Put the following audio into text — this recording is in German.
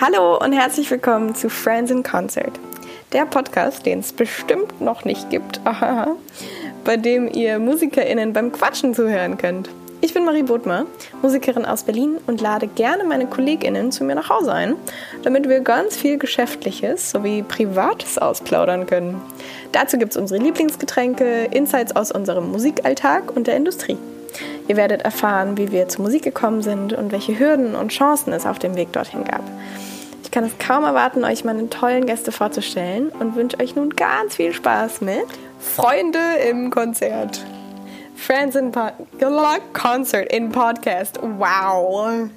Hallo und herzlich willkommen zu Friends in Concert, der Podcast, den es bestimmt noch nicht gibt, bei dem ihr MusikerInnen beim Quatschen zuhören könnt. Ich bin Marie Bodmer, Musikerin aus Berlin und lade gerne meine KollegInnen zu mir nach Hause ein, damit wir ganz viel Geschäftliches sowie Privates ausplaudern können. Dazu gibt es unsere Lieblingsgetränke, Insights aus unserem Musikalltag und der Industrie. Ihr werdet erfahren, wie wir zur Musik gekommen sind und welche Hürden und Chancen es auf dem Weg dorthin gab. Ich kann es kaum erwarten, euch meine tollen Gäste vorzustellen und wünsche euch nun ganz viel Spaß mit Freunde im Konzert. Friends in po Concert in Podcast. Wow.